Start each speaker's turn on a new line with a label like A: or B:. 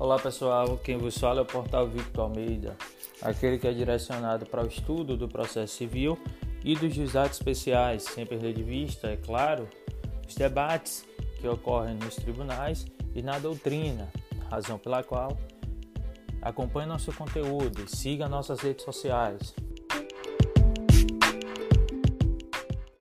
A: Olá pessoal, quem vos fala é o portal Victor Almeida, aquele que é direcionado para o estudo do processo civil e dos juizados especiais, sem perder de vista, é claro, os debates que ocorrem nos tribunais e na doutrina, razão pela qual acompanhe nosso conteúdo e siga nossas redes sociais.